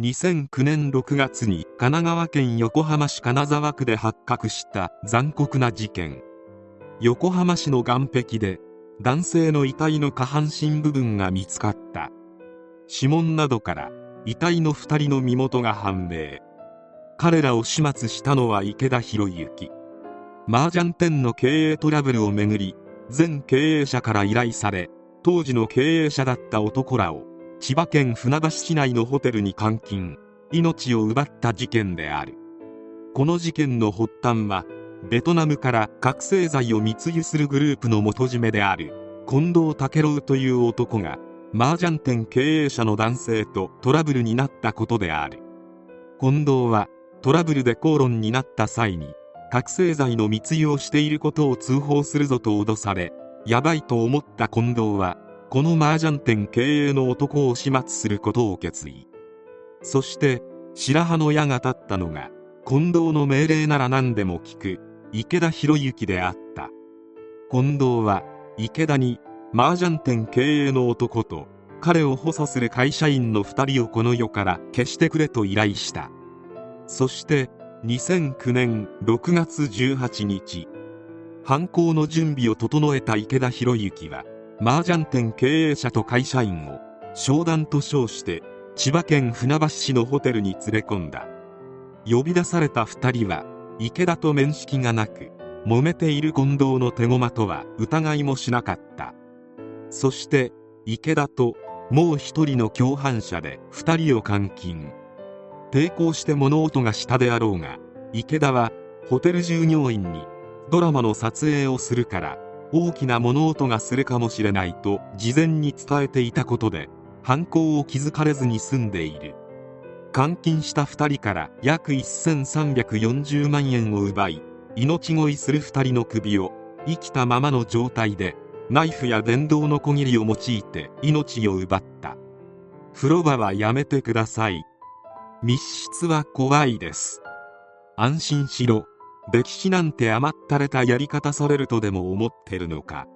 2009年6月に神奈川県横浜市金沢区で発覚した残酷な事件。横浜市の岸壁で男性の遺体の下半身部分が見つかった。指紋などから遺体の2人の身元が判明。彼らを始末したのは池田博之。麻雀店の経営トラブルをめぐり前経営者から依頼され当時の経営者だった男らを千葉県船橋市内のホテルに監禁。命を奪った事件である。この事件の発端はベトナムから覚醒剤を密輸するグループの元締めである近藤武郎という男が麻雀店経営者の男性とトラブルになったことである。近藤はトラブルで口論になった際に覚醒剤の密輸をしていることを通報するぞと脅されやばいと思った近藤はこの麻雀店経営の男を始末することを決意。そして白羽の矢が立ったのが近藤の命令なら何でも聞く池田博之であった。近藤は池田に麻雀店経営の男と彼を補佐する会社員の2人をこの世から消してくれと依頼した。そして2009年6月18日犯行の準備を整えた池田博之は麻雀店経営者と会社員を商談と称して千葉県船橋市のホテルに連れ込んだ。呼び出された2人は池田と面識がなく揉めている近藤の手駒とは疑いもしなかった。そして池田ともう一人の共犯者で2人を監禁。抵抗して物音がしたであろうが池田はホテル従業員にドラマの撮影をするから大きな物音がするかもしれないと事前に伝えていたことで犯行を気づかれずに済んでいる。監禁した2人から約1340万円を奪い命乞いする2人の首を生きたままの状態でナイフや電動のこぎりを用いて命を奪った。風呂場はやめてください。密室は怖いです。安心しろ。歴史なんて甘ったれたやり方されるとでも思ってるのか。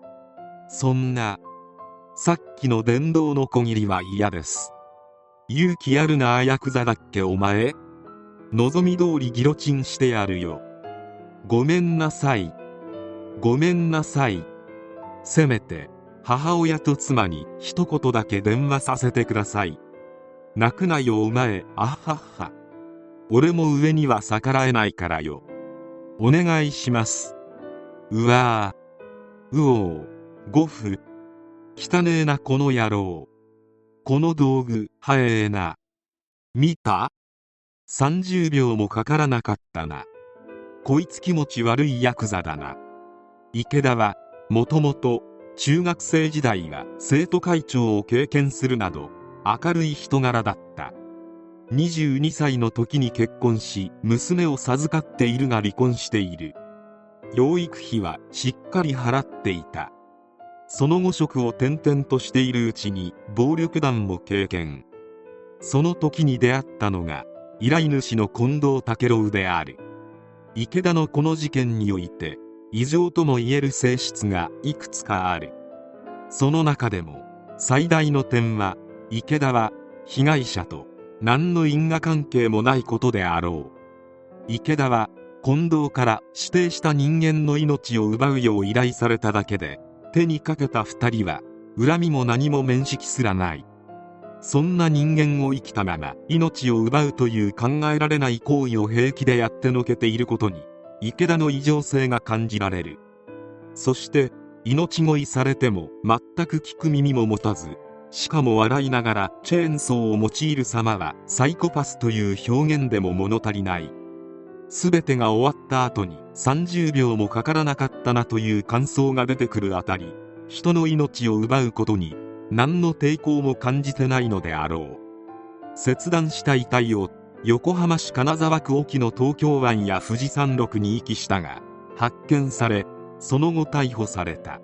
そんなさっきの電動のこぎりは嫌です。勇気あるなあヤクザだっけお前望み通りギロチンしてやるよ。ごめんなさい。ごめんなさい。せめて母親と妻に一言だけ電話させてください。泣くなよお前。あはっは。俺も上には逆らえないからよ。お願いします。うわー。うおー。ゴフ汚ねえなこの野郎。この道具はええな。見た？30秒もかからなかったな。こいつ気持ち悪いヤクザだな。池田はもともと中学生時代は生徒会長を経験するなど明るい人柄だった。22歳の時に結婚し娘を授かっているが離婚している。養育費はしっかり払っていた。その後職を転々としているうちに暴力団も経験。その時に出会ったのが依頼主の近藤武郎である。池田のこの事件において異常ともいえる性質がいくつかある。その中でも最大の点は池田は被害者と何の因果関係もないことであろう。池田は近藤から指定した人間の命を奪うよう依頼されただけで手にかけた2人は恨みも何も面識すらない。そんな人間を生きたまま命を奪うという考えられない行為を平気でやってのけていることに池田の異常性が感じられる。そして命乞いされても全く聞く耳も持たずしかも笑いながらチェーンソーを用いる様はサイコパスという表現でも物足りない。全てが終わった後に30秒もかからなかったなという感想が出てくるあたり人の命を奪うことに何の抵抗も感じてないのであろう。切断した遺体を横浜市金沢区沖の東京湾や富士山麓に遺棄したが発見されその後逮捕された。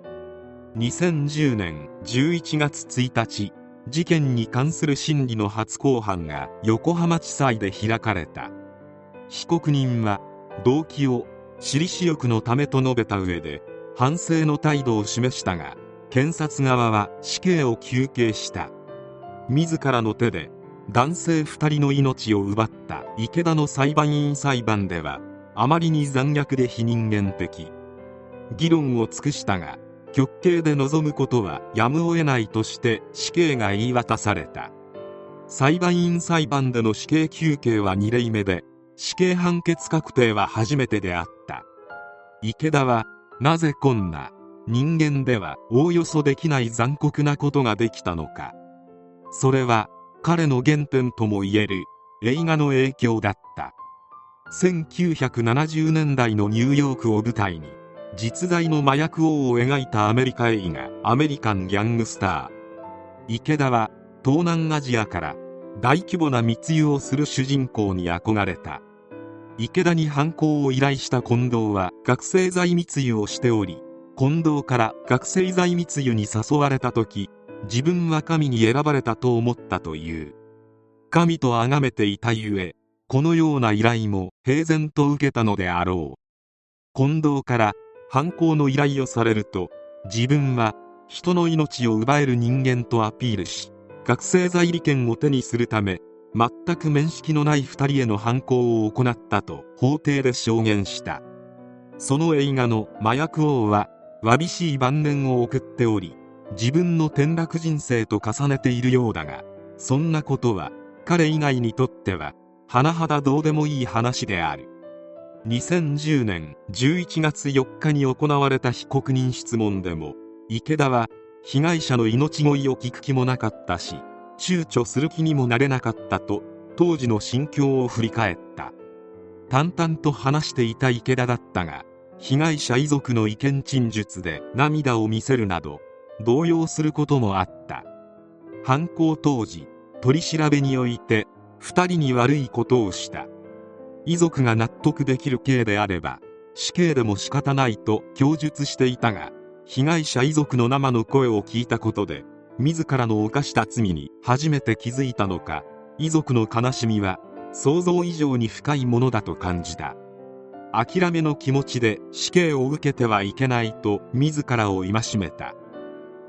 2010年11月1日事件に関する審理の初公判が横浜地裁で開かれた。被告人は動機を私利私欲のためと述べた上で反省の態度を示したが検察側は死刑を求刑した。自らの手で男性2人の命を奪った。池田の裁判員裁判ではあまりに残虐で非人間的。議論を尽くしたが極刑で臨むことはやむを得ないとして死刑が言い渡された。裁判員裁判での死刑求刑は2例目で死刑判決確定は初めてであった。池田はなぜこんな人間ではおおよそできない残酷なことができたのか。それは彼の原点ともいえる映画の影響だった。1970年代のニューヨークを舞台に実在の麻薬王を描いたアメリカ映画「アメリカン・ギャングスター」池田は東南アジアから大規模な密輸をする主人公に憧れた。池田に犯行を依頼した近藤は覚醒剤密輸をしており近藤から覚醒剤密輸に誘われた時自分は神に選ばれたと思ったという。神と崇めていたゆえこのような依頼も平然と受けたのであろう。近藤から犯行の依頼をされると自分は人の命を奪える人間とアピールし覚醒剤利権を手にするため全く面識のない2人への犯行を行ったと法廷で証言した。その映画の麻薬王はわびしい晩年を送っており自分の転落人生と重ねているようだがそんなことは彼以外にとっては甚だどうでもいい話である。2010年11月4日に行われた被告人質問でも池田は被害者の命乞いを聞く気もなかったし躊躇する気にもなれなかったと当時の心境を振り返った。淡々と話していた池田だったが被害者遺族の意見陳述で涙を見せるなど動揺することもあった。犯行当時取り調べにおいて2人に悪いことをした。遺族が納得できる刑であれば死刑でも仕方ないと供述していたが被害者遺族の生の声を聞いたことで自らの犯した罪に初めて気づいたのか遺族の悲しみは想像以上に深いものだと感じた。諦めの気持ちで死刑を受けてはいけないと自らを戒めた。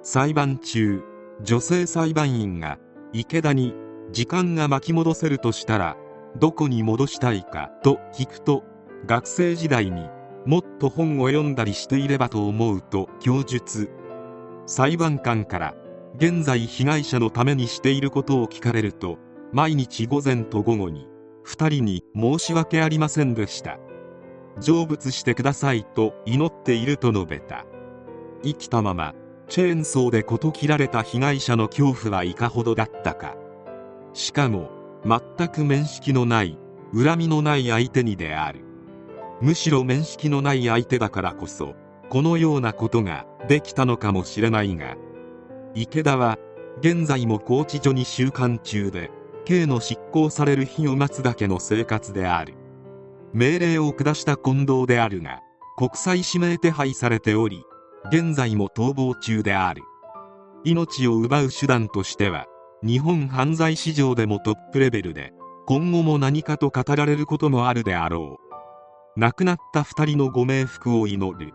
裁判中女性裁判員が池田に時間が巻き戻せるとしたらどこに戻したいかと聞くと学生時代にもっと本を読んだりしていればと思うと供述。裁判官から現在被害者のためにしていることを聞かれると毎日午前と午後に2人に申し訳ありませんでした。成仏してくださいと祈っていると述べた。生きたままチェーンソーで事切られた被害者の恐怖はいかほどだったか。しかも全く面識のない恨みのない相手にである。むしろ面識のない相手だからこそこのようなことができたのかもしれないが池田は現在も拘置所に収監中で刑の執行される日を待つだけの生活である。命令を下した近藤であるが国際指名手配されており現在も逃亡中である。命を奪う手段としては日本犯罪史上でもトップレベルで今後も何かと語られることもあるであろう。亡くなった2人のご冥福を祈る。